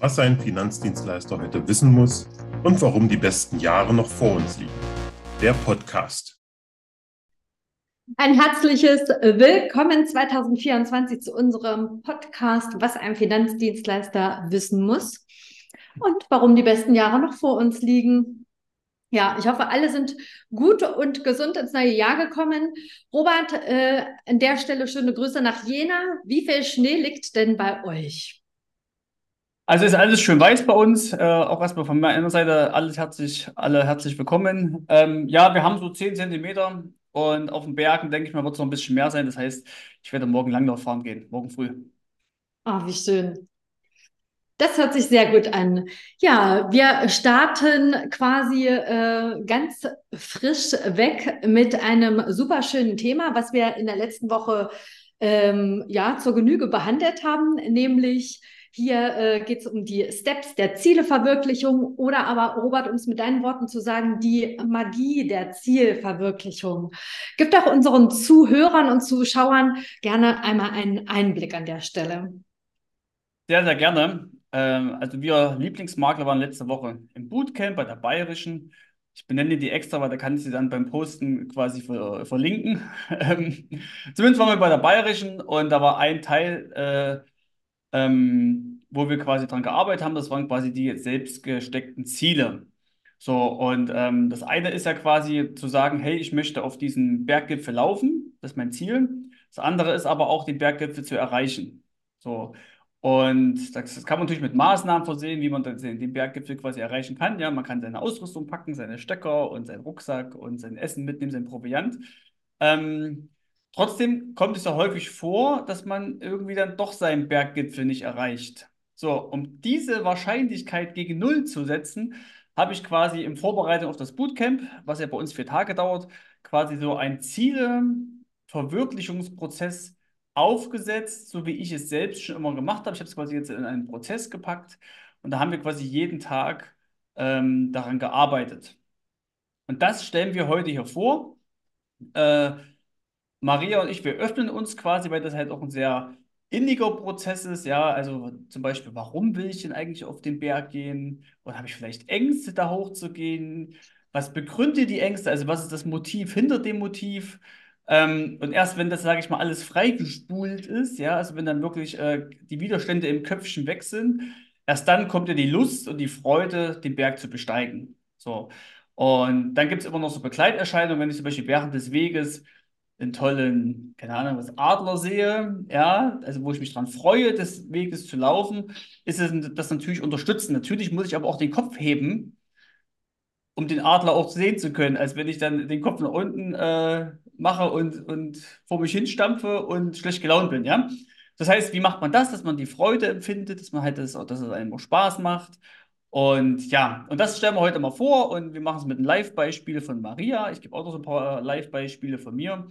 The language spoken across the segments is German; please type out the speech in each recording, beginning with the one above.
was ein Finanzdienstleister heute wissen muss und warum die besten Jahre noch vor uns liegen. Der Podcast. Ein herzliches Willkommen 2024 zu unserem Podcast, was ein Finanzdienstleister wissen muss und warum die besten Jahre noch vor uns liegen. Ja, ich hoffe, alle sind gut und gesund ins neue Jahr gekommen. Robert, äh, an der Stelle schöne Grüße nach Jena. Wie viel Schnee liegt denn bei euch? Also ist alles schön weiß bei uns. Äh, auch erstmal von meiner Seite alles herzlich, alle herzlich willkommen. Ähm, ja, wir haben so 10 Zentimeter und auf den Bergen, denke ich mal, wird es noch ein bisschen mehr sein. Das heißt, ich werde morgen Langlauf fahren gehen, morgen früh. Ah, wie schön. Das hört sich sehr gut an. Ja, wir starten quasi äh, ganz frisch weg mit einem super schönen Thema, was wir in der letzten Woche ähm, ja zur Genüge behandelt haben, nämlich hier äh, geht es um die Steps der Zieleverwirklichung oder aber, Robert, um es mit deinen Worten zu sagen, die Magie der Zielverwirklichung. Gib doch unseren Zuhörern und Zuschauern gerne einmal einen Einblick an der Stelle. Sehr, sehr gerne. Ähm, also wir Lieblingsmakler waren letzte Woche im Bootcamp bei der Bayerischen. Ich benenne die extra, weil da kann ich sie dann beim Posten quasi ver verlinken. Ähm, zumindest waren wir bei der Bayerischen und da war ein Teil äh, ähm, wo wir quasi dran gearbeitet haben. Das waren quasi die selbst gesteckten Ziele. So, und ähm, das eine ist ja quasi zu sagen, hey, ich möchte auf diesen Berggipfel laufen, das ist mein Ziel. Das andere ist aber auch, den Berggipfel zu erreichen. So, und das, kann man natürlich mit Maßnahmen versehen, wie man den Berggipfel quasi erreichen kann. Ja, man kann seine Ausrüstung packen, seine Stecker und seinen Rucksack und sein Essen mitnehmen, sein Proviant. Ähm, Trotzdem kommt es ja häufig vor, dass man irgendwie dann doch seinen Berggipfel nicht erreicht. So, um diese Wahrscheinlichkeit gegen Null zu setzen, habe ich quasi in Vorbereitung auf das Bootcamp, was ja bei uns vier Tage dauert, quasi so einen Zieleverwirklichungsprozess aufgesetzt, so wie ich es selbst schon immer gemacht habe. Ich habe es quasi jetzt in einen Prozess gepackt und da haben wir quasi jeden Tag ähm, daran gearbeitet. Und das stellen wir heute hier vor. Äh, Maria und ich, wir öffnen uns quasi, weil das halt auch ein sehr inniger Prozess ist. Ja, also zum Beispiel, warum will ich denn eigentlich auf den Berg gehen? Oder habe ich vielleicht Ängste, da hochzugehen? Was begründet die Ängste? Also was ist das Motiv hinter dem Motiv? Ähm, und erst wenn das, sage ich mal, alles freigespult ist, ja, also wenn dann wirklich äh, die Widerstände im Köpfchen weg sind, erst dann kommt ja die Lust und die Freude, den Berg zu besteigen. So. Und dann gibt es immer noch so Begleiterscheinungen, wenn ich zum Beispiel während des Weges einen tollen, keine Ahnung, was Adler sehe, ja, also wo ich mich daran freue, des Weges zu laufen, ist es das natürlich unterstützen. Natürlich muss ich aber auch den Kopf heben, um den Adler auch sehen zu können, als wenn ich dann den Kopf nach unten äh, mache und, und vor mich hinstampfe und schlecht gelaunt bin, ja. Das heißt, wie macht man das, dass man die Freude empfindet, dass man halt das, dass es einem auch Spaß macht und ja, und das stellen wir heute mal vor und wir machen es mit einem Live-Beispiel von Maria. Ich gebe auch noch so ein paar Live-Beispiele von mir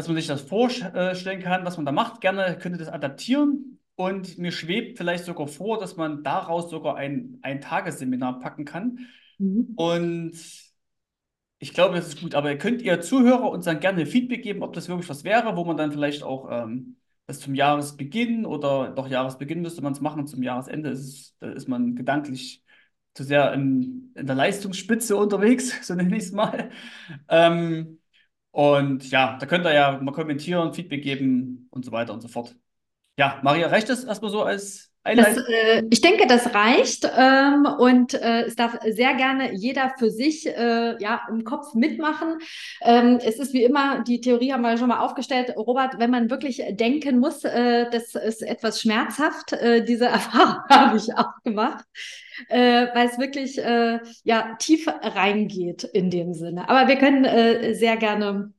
dass man sich das vorstellen kann, was man da macht. Gerne könnte das adaptieren. Und mir schwebt vielleicht sogar vor, dass man daraus sogar ein, ein Tagesseminar packen kann. Mhm. Und ich glaube, das ist gut. Aber könnt ihr Zuhörer uns dann gerne Feedback geben, ob das wirklich was wäre, wo man dann vielleicht auch ähm, das zum Jahresbeginn oder doch Jahresbeginn müsste man es machen, zum Jahresende ist da ist man gedanklich zu sehr in, in der Leistungsspitze unterwegs, so nenne ich es mal. Ähm, und ja, da könnt ihr ja mal kommentieren, Feedback geben und so weiter und so fort. Ja, Maria, reicht das erstmal so als das, äh, ich denke, das reicht ähm, und äh, es darf sehr gerne jeder für sich äh, ja, im Kopf mitmachen. Ähm, es ist wie immer, die Theorie haben wir schon mal aufgestellt, Robert, wenn man wirklich denken muss, äh, das ist etwas schmerzhaft. Äh, diese Erfahrung habe ich auch gemacht, äh, weil es wirklich ja, tief reingeht in dem Sinne. Aber wir können sehr gerne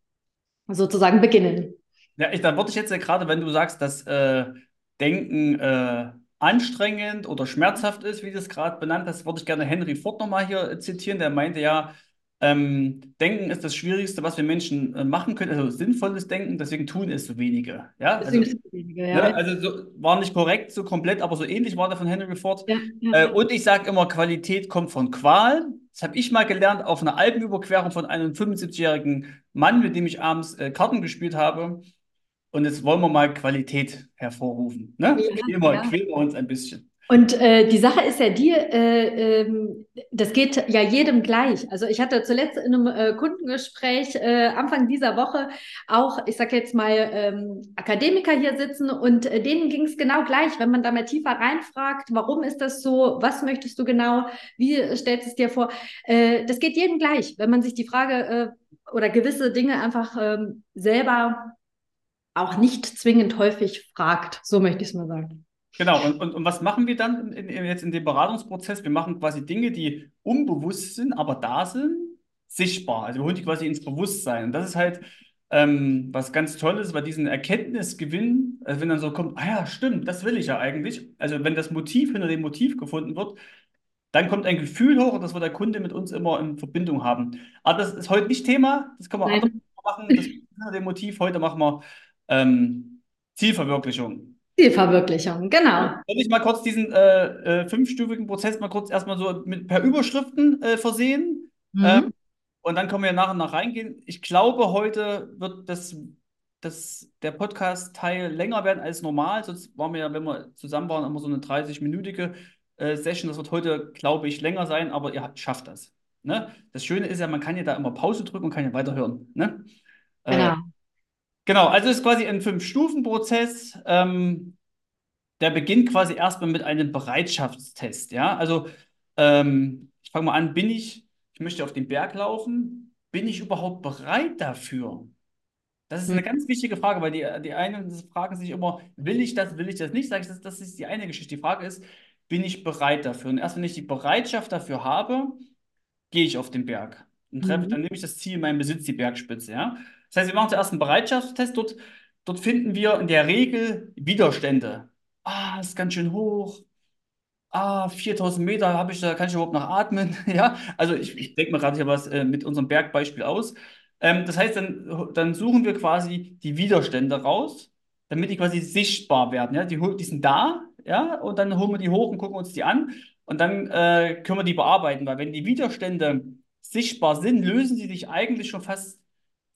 sozusagen beginnen. Ja, ich, da wollte ich jetzt ja gerade, wenn du sagst, dass Denken anstrengend oder schmerzhaft ist, wie du es gerade benannt hast, würde ich gerne Henry Ford nochmal hier zitieren. Der meinte ja, ähm, Denken ist das Schwierigste, was wir Menschen äh, machen können, also sinnvolles Denken, deswegen tun es so wenige. Ja, also, so wenige, ja. Ne, also so, war nicht korrekt, so komplett, aber so ähnlich war der von Henry Ford. Ja, ja. Äh, und ich sage immer, Qualität kommt von Qual. Das habe ich mal gelernt auf einer Alpenüberquerung von einem 75-jährigen Mann, mit dem ich abends äh, Karten gespielt habe. Und jetzt wollen wir mal Qualität hervorrufen. Ne? Ja, Quälen, wir, quälen wir uns ein bisschen. Und äh, die Sache ist ja die, äh, ähm, das geht ja jedem gleich. Also ich hatte zuletzt in einem äh, Kundengespräch äh, Anfang dieser Woche auch, ich sage jetzt mal, ähm, Akademiker hier sitzen und äh, denen ging es genau gleich, wenn man da mal tiefer reinfragt, warum ist das so, was möchtest du genau, wie stellst du es dir vor? Äh, das geht jedem gleich, wenn man sich die Frage oder gewisse Dinge einfach ähm, selber auch nicht zwingend häufig fragt. So möchte ich es mal sagen. Genau, und, und, und was machen wir dann in, in, jetzt in dem Beratungsprozess? Wir machen quasi Dinge, die unbewusst sind, aber da sind, sichtbar. Also wir holen die quasi ins Bewusstsein. Und das ist halt ähm, was ganz Tolles, weil diesen Erkenntnisgewinn, also wenn dann so kommt, ah ja, stimmt, das will ich ja eigentlich. Also wenn das Motiv hinter dem Motiv gefunden wird, dann kommt ein Gefühl hoch, das wir der Kunde mit uns immer in Verbindung haben. Aber das ist heute nicht Thema, das können wir Nein. machen. Das hinter dem Motiv. Heute machen wir ähm, Zielverwirklichung. Zielverwirklichung, genau. Soll ich mal kurz diesen äh, äh, fünfstufigen Prozess mal kurz erstmal so mit, per Überschriften äh, versehen? Mhm. Ähm, und dann können wir nach und nach reingehen. Ich glaube, heute wird das, das, der Podcast-Teil länger werden als normal. Sonst waren wir ja, wenn wir zusammen waren, immer so eine 30-minütige äh, Session. Das wird heute, glaube ich, länger sein, aber ihr schafft das. Ne? Das Schöne ist ja, man kann ja da immer Pause drücken und kann ja weiterhören. Ne? Äh, genau. Genau, also es ist quasi ein Fünf-Stufen-Prozess. Ähm, der beginnt quasi erstmal mit einem Bereitschaftstest. Ja, also ähm, ich fange mal an, bin ich, ich möchte auf den Berg laufen, bin ich überhaupt bereit dafür? Das ist eine hm. ganz wichtige Frage, weil die, die einen fragen sich immer, will ich das, will ich das nicht? Sage ich, das, das ist die eine Geschichte. Die Frage ist, bin ich bereit dafür? Und erst wenn ich die Bereitschaft dafür habe, gehe ich auf den Berg. Und treffe, mhm. dann nehme ich das Ziel in meinem Besitz, die Bergspitze. Ja? Das heißt, wir machen zuerst einen Bereitschaftstest. Dort, dort finden wir in der Regel Widerstände. Ah, ist ganz schön hoch. Ah, 4000 Meter habe ich da, kann ich überhaupt noch atmen? ja, also ich, ich denke mal gerade hier was äh, mit unserem Bergbeispiel aus. Ähm, das heißt, dann, dann suchen wir quasi die Widerstände raus, damit die quasi sichtbar werden. Ja, die, die sind da, ja, und dann holen wir die hoch und gucken uns die an und dann äh, können wir die bearbeiten, weil wenn die Widerstände sichtbar sind, lösen sie sich eigentlich schon fast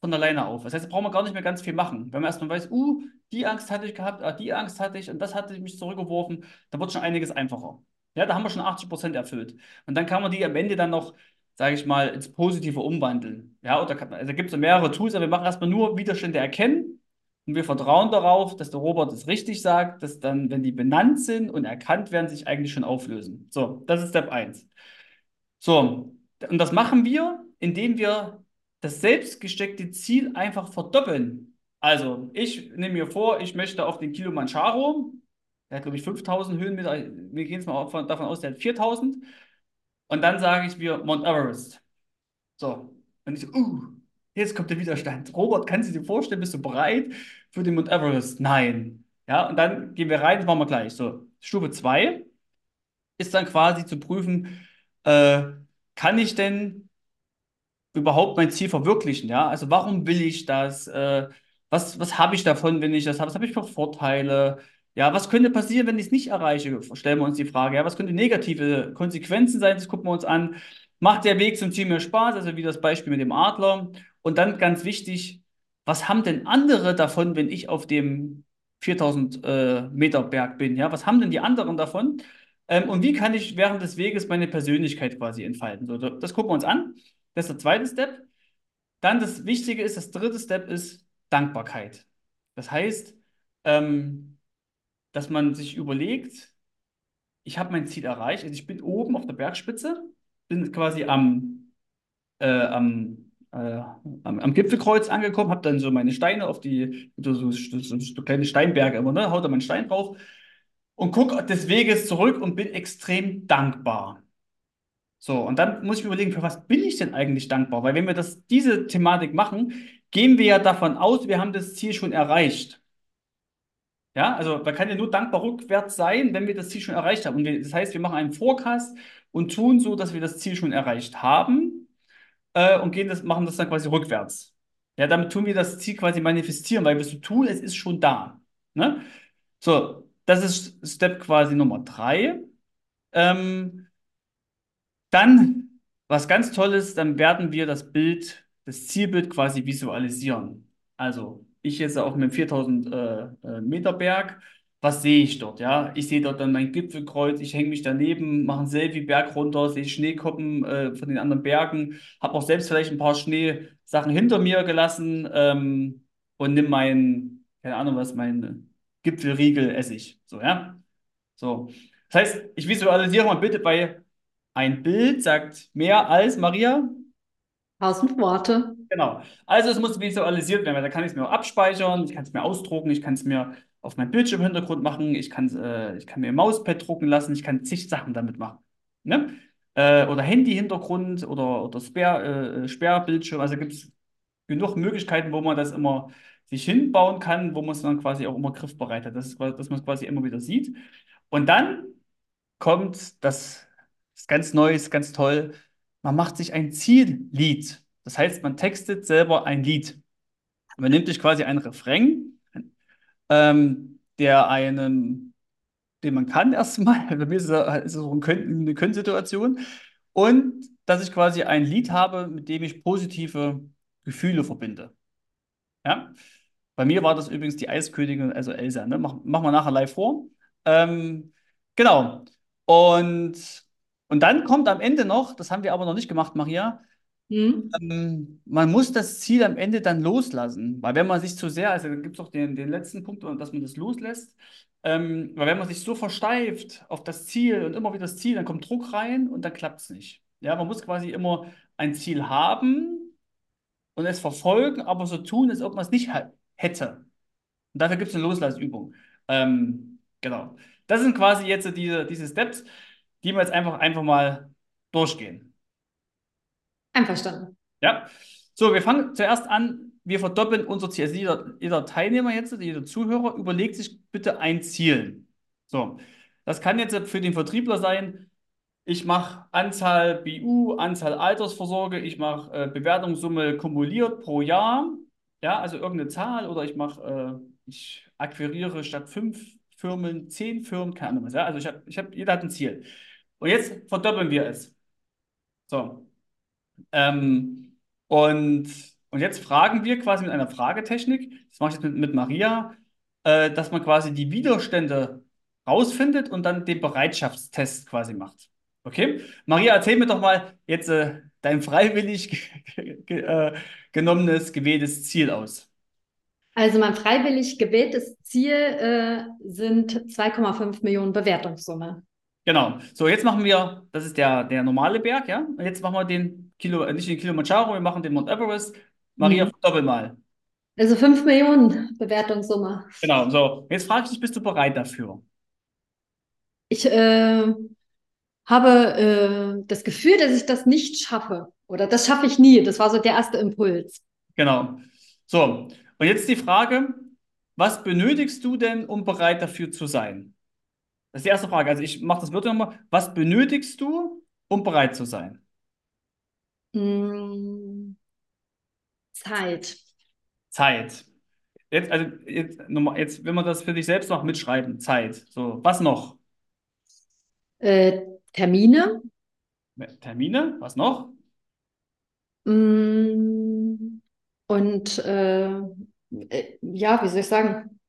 von alleine auf. Das heißt, da braucht man gar nicht mehr ganz viel machen. Wenn man erstmal weiß, uh, die Angst hatte ich gehabt, ah, die Angst hatte ich und das hatte mich zurückgeworfen, dann wird schon einiges einfacher. Ja, da haben wir schon 80 Prozent erfüllt. Und dann kann man die am Ende dann noch, sage ich mal, ins Positive umwandeln. Ja, oder kann, also gibt es mehrere Tools, aber wir machen erstmal nur Widerstände erkennen und wir vertrauen darauf, dass der Robot es richtig sagt, dass dann, wenn die benannt sind und erkannt werden, sich eigentlich schon auflösen. So, das ist Step 1. So, und das machen wir, indem wir das selbstgesteckte Ziel einfach verdoppeln. Also, ich nehme mir vor, ich möchte auf den Kilimanjaro, der hat, glaube ich, 5000 Höhenmeter, wir gehen jetzt mal davon aus, der hat 4000. Und dann sage ich mir Mount Everest. So, und ich so, uh, jetzt kommt der Widerstand. Robert, kannst du dir vorstellen, bist du bereit für den Mount Everest? Nein. Ja, und dann gehen wir rein, das machen wir gleich. So, Stufe 2 ist dann quasi zu prüfen, äh, kann ich denn überhaupt mein Ziel verwirklichen? Ja, also warum will ich das? Äh, was was habe ich davon, wenn ich das habe? Was habe ich für Vorteile? Ja, was könnte passieren, wenn ich es nicht erreiche? Stellen wir uns die Frage. Ja, was könnte negative Konsequenzen sein? Das gucken wir uns an. Macht der Weg zum Ziel mir Spaß? Also wie das Beispiel mit dem Adler. Und dann ganz wichtig, was haben denn andere davon, wenn ich auf dem 4000 äh, Meter Berg bin? Ja, was haben denn die anderen davon? Ähm, und wie kann ich während des Weges meine Persönlichkeit quasi entfalten? So, das gucken wir uns an. Das ist der zweite Step. Dann das Wichtige ist, das dritte Step ist Dankbarkeit. Das heißt, ähm, dass man sich überlegt, ich habe mein Ziel erreicht, also ich bin oben auf der Bergspitze, bin quasi am, äh, am, äh, am, am, Gipfelkreuz angekommen, habe dann so meine Steine auf die, so, so, so, so kleine Steinberge immer, ne, haut da meinen Stein drauf und gucke des Weges zurück und bin extrem dankbar. So, und dann muss ich mir überlegen, für was bin ich denn eigentlich dankbar? Weil wenn wir das, diese Thematik machen, gehen wir ja davon aus, wir haben das Ziel schon erreicht. Ja, also man kann ja nur dankbar rückwärts sein, wenn wir das Ziel schon erreicht haben. Und wir, das heißt, wir machen einen Forecast und tun so, dass wir das Ziel schon erreicht haben äh, und gehen das, machen das dann quasi rückwärts. Ja, damit tun wir das Ziel quasi manifestieren, weil wir so tun, es ist schon da. Ne? So, das ist Step quasi Nummer drei. Ähm, dann, was ganz toll ist, dann werden wir das Bild, das Zielbild quasi visualisieren. Also ich jetzt auf einem 4000 äh, äh, Meter Berg. was sehe ich dort? Ja, ich sehe dort dann mein Gipfelkreuz, ich hänge mich daneben, mache ein Selfie Berg runter, sehe Schneekoppen äh, von den anderen Bergen, habe auch selbst vielleicht ein paar Schneesachen hinter mir gelassen ähm, und nimm mein, keine Ahnung was, mein Gipfelriegel esse ich. So, ja. So. Das heißt, ich visualisiere mal bitte bei ein Bild sagt mehr als Maria. Tausend Worte. Genau. Also es muss visualisiert werden, weil da kann ich es mir auch abspeichern, ich kann es mir ausdrucken, ich kann es mir auf meinen Bildschirmhintergrund machen, ich kann, äh, ich kann mir ein Mauspad drucken lassen, ich kann zig Sachen damit machen. Ne? Äh, oder Handy-Hintergrund oder, oder Sperr, äh, Sperrbildschirm. Also gibt es genug Möglichkeiten, wo man das immer sich hinbauen kann, wo man es dann quasi auch immer griffbereit hat, das ist, dass man es quasi immer wieder sieht. Und dann kommt das, das ganz Neues, ganz toll. Man macht sich ein Ziellied. Das heißt, man textet selber ein Lied. Man nimmt sich quasi einen Refrain, ähm, der einen, den man kann erstmal. Bei mir ist es, ist eine Können-Situation. Und dass ich quasi ein Lied habe, mit dem ich positive Gefühle verbinde. Ja? Bei mir war das übrigens die Eiskönigin, also Elsa. Ne? Mach, machen wir nachher live vor. Ähm, genau. Und, und dann kommt am Ende noch, das haben wir aber noch nicht gemacht, Maria, Hm? ähm, man muss das Ziel am Ende dann loslassen. Weil wenn man sich zu sehr, also gibt es auch den, den letzten Punkt, dass man das loslässt, ähm, weil wenn man sich so versteift auf das Ziel und immer wieder das Ziel, dann kommt Druck rein und dann klappt es nicht. Ja, man muss quasi immer ein Ziel haben und es verfolgen, aber so tun, als ob man es nicht hätte. Und dafür gibt es eine Loslassübung. Ähm, genau. Das sind quasi jetzt diese, diese Steps, die wir jetzt einfach, einfach mal durchgehen. Einverstanden. Ja. So, wir fangen zuerst an. Wir verdoppeln unser Ziel. Also jeder, jeder Teilnehmer jetzt, jeder Zuhörer überlegt sich bitte ein Ziel. So, das kann jetzt für den Vertriebler sein, ich mache Anzahl BU, Anzahl Altersvorsorge, ich mache äh, Bewertungssumme kumuliert pro Jahr, ja, also irgendeine Zahl, oder ich mache, äh, ich akquiriere statt fünf Firmen zehn Firmen, keine Ahnung was, ja, also ich habe, ich hab, jeder hat ein Ziel. Und jetzt verdoppeln wir es. So. Ähm, und, und jetzt fragen wir quasi mit einer Fragetechnik, das mache ich jetzt mit, mit Maria, äh, dass man quasi die Widerstände rausfindet und dann den Bereitschaftstest quasi macht. Okay? Maria, erzähl mir doch mal jetzt äh, dein freiwillig äh, genommenes, gewähltes Ziel aus. Also mein freiwillig gewähltes Ziel äh, sind 2,5 Millionen Bewertungssumme. Genau. So, jetzt machen wir, das ist der, der normale Berg, ja? Und jetzt machen wir den Kilo, äh, nicht den Kilimanjaro, wir machen den Mount Everest. Maria, Mhm. doppel mal. Also 5 Millionen Bewertungssumme. Genau, so. Jetzt frage ich dich, bist du bereit dafür? Ich äh, habe äh, das Gefühl, dass ich das nicht schaffe. Oder das schaffe ich nie. Das war so der erste Impuls. Genau. So, und jetzt die Frage, was benötigst du denn, um bereit dafür zu sein? Das ist die erste Frage. Also ich mache das wirklich nochmal. Was benötigst du, um bereit zu sein? Mm, Zeit. Zeit. Jetzt, also jetzt, nochmal, jetzt, wenn man das für dich selbst noch mitschreiben, Zeit. So, was noch? Äh, Termine. Termine, was noch? Mm, Und äh, äh, ja, wie soll ich sagen?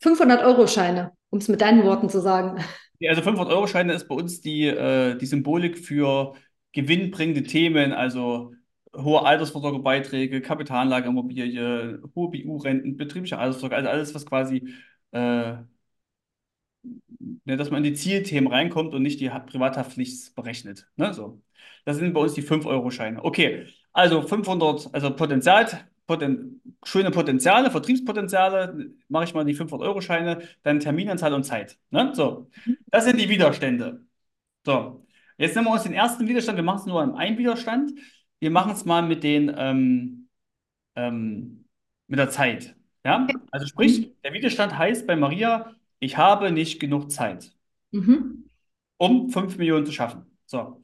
500-Euro-Scheine, um es mit deinen Worten zu sagen. Also 500-Euro-Scheine ist bei uns die, äh, die Symbolik für gewinnbringende Themen, also hohe Altersvorsorgebeiträge, Kapitalanlageimmobilie, hohe BU-Renten, betriebliche Altersvorsorge, also alles, was quasi, äh, ne, dass man in die Zielthemen reinkommt und nicht die Ha- Privathaftpflicht berechnet. Ne? So. Das sind bei uns die 5-Euro-Scheine. Okay, also 500, also Potenzial, Poten, schöne Potenziale, Vertriebspotenziale, mache ich mal die 500-Euro-Scheine, dann Terminanzahl und Zeit. Ne? So, das sind die Widerstände. So, jetzt nehmen wir uns den ersten Widerstand. Wir machen es nur an einem Widerstand. Wir machen es mal mit den ähm, ähm, mit der Zeit. Ja, also sprich, der Widerstand heißt bei Maria, ich habe nicht genug Zeit, Mhm. um 5 Millionen zu schaffen. So.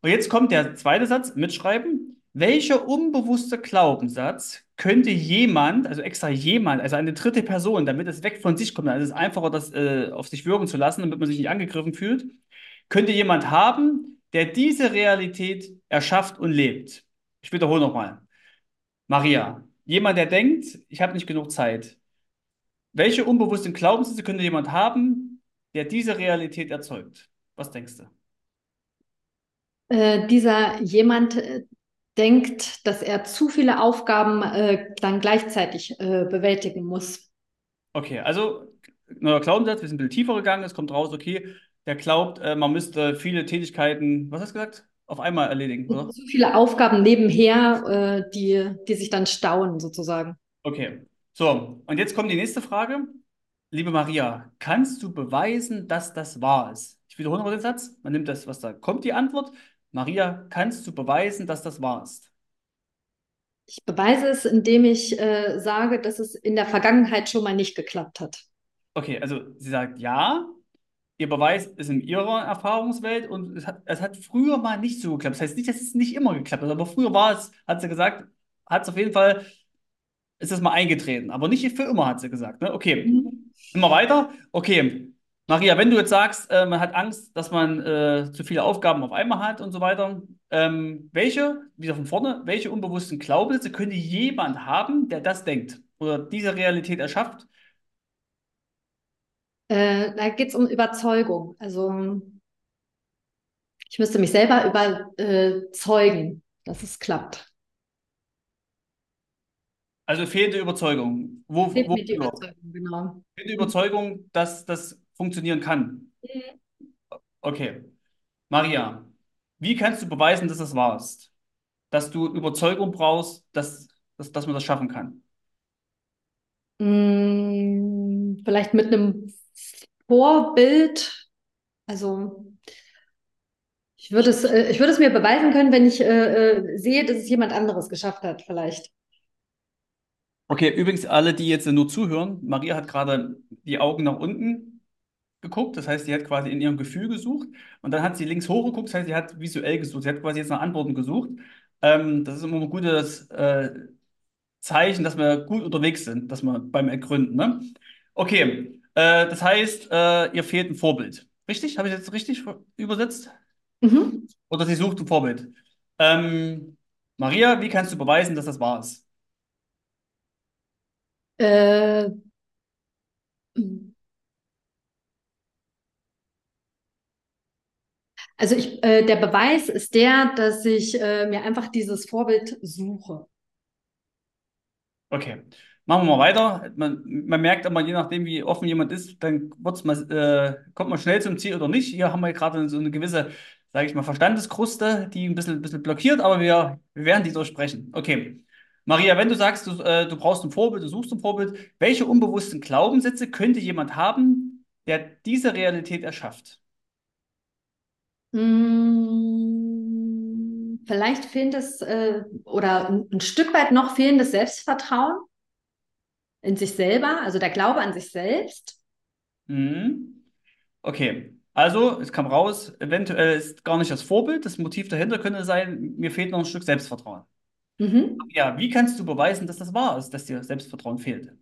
Und jetzt kommt der zweite Satz, mitschreiben. Welcher unbewusste Glaubenssatz könnte jemand, also extra jemand, also eine dritte Person, damit es weg von sich kommt, also es ist einfacher, das äh, auf sich wirken zu lassen, damit man sich nicht angegriffen fühlt, könnte jemand haben, der diese Realität erschafft und lebt? Ich wiederhole nochmal. Maria, jemand, der denkt, ich habe nicht genug Zeit. welche unbewussten Glaubenssätze könnte jemand haben, der diese Realität erzeugt? Was denkst du? Äh, dieser jemand äh, denkt, dass er zu viele Aufgaben äh, dann gleichzeitig äh, bewältigen muss. Okay, also neuer Glaubenssatz, wir sind ein bisschen tiefer gegangen, es kommt raus, okay, der glaubt, äh, man müsste viele Tätigkeiten, was hast du gesagt? Auf einmal erledigen, oder? Zu viele Aufgaben nebenher, äh, die, die sich dann stauen, sozusagen. Okay, so, und jetzt kommt die nächste Frage. Liebe Maria, kannst du beweisen, dass das wahr ist? Ich wiederhole nochmal den Satz. Man nimmt das, was da kommt, die Antwort. Maria, kannst du beweisen, dass das wahr ist? Ich beweise es, indem ich äh, sage, dass es in der Vergangenheit schon mal nicht geklappt hat. Okay, also sie sagt ja. Ihr Beweis ist in ihrer Erfahrungswelt und es hat, es hat früher mal nicht so geklappt. Das heißt nicht, dass es nicht immer geklappt hat, aber früher war es, hat sie gesagt, hat es auf jeden Fall, ist es mal eingetreten. Aber nicht für immer, hat sie gesagt. Ne? Okay, Mhm. immer weiter. Okay, Maria, wenn du jetzt sagst, äh, man hat Angst, dass man äh, zu viele Aufgaben auf einmal hat und so weiter, ähm, welche, wieder von vorne, welche unbewussten Glaubenssätze könnte jemand haben, der das denkt oder diese Realität erschafft? Äh, da geht es um Überzeugung. Also ich müsste mich selber überzeugen, dass es klappt. Also fehlende Überzeugung. Wo, mir die wofür? Überzeugung, genau. Fehlende Überzeugung, dass das funktionieren kann. Okay. Maria, wie kannst du beweisen, dass das wahr ist? Dass du Überzeugung brauchst, dass, dass, dass man das schaffen kann? Mm, vielleicht mit einem Vorbild. Also ich würde es, äh, ich würde es mir beweisen können, wenn ich äh, äh, sehe, dass es jemand anderes geschafft hat, vielleicht. Okay, übrigens alle, die jetzt nur zuhören, Maria hat gerade die Augen nach unten geguckt, das heißt, sie hat quasi in ihrem Gefühl gesucht und dann hat sie links hochgeguckt, das heißt, sie hat visuell gesucht, sie hat quasi jetzt nach Antworten gesucht. Ähm, das ist immer ein gutes äh, Zeichen, dass wir gut unterwegs sind, dass wir beim Ergründen, ne? Okay, äh, das heißt, äh, ihr fehlt ein Vorbild. Richtig? Habe ich jetzt richtig übersetzt? Mhm. Oder sie sucht ein Vorbild. Ähm, Maria, wie kannst du beweisen, dass das wahr ist? Äh, also ich, äh, der Beweis ist der, dass ich äh, mir einfach dieses Vorbild suche. Okay, machen wir mal weiter. Man, man merkt aber, je nachdem, wie offen jemand ist, dann mal, äh, kommt man schnell zum Ziel oder nicht. Hier haben wir gerade so eine gewisse, sage ich mal, Verstandeskruste, die ein bisschen, ein bisschen blockiert, aber wir, wir werden die durchsprechen. Okay. Maria, wenn du sagst, du, äh, du brauchst ein Vorbild, du suchst ein Vorbild, welche unbewussten Glaubenssätze könnte jemand haben, der diese Realität erschafft? Mm, vielleicht fehlendes äh, oder ein, ein Stück weit noch fehlendes Selbstvertrauen in sich selber, also der Glaube an sich selbst. Mhm. Okay, also es kam raus, eventuell ist gar nicht das Vorbild, das Motiv dahinter könnte sein, mir fehlt noch ein Stück Selbstvertrauen. Mhm. Ja, wie kannst du beweisen, dass das wahr ist, dass dir Selbstvertrauen fehlt?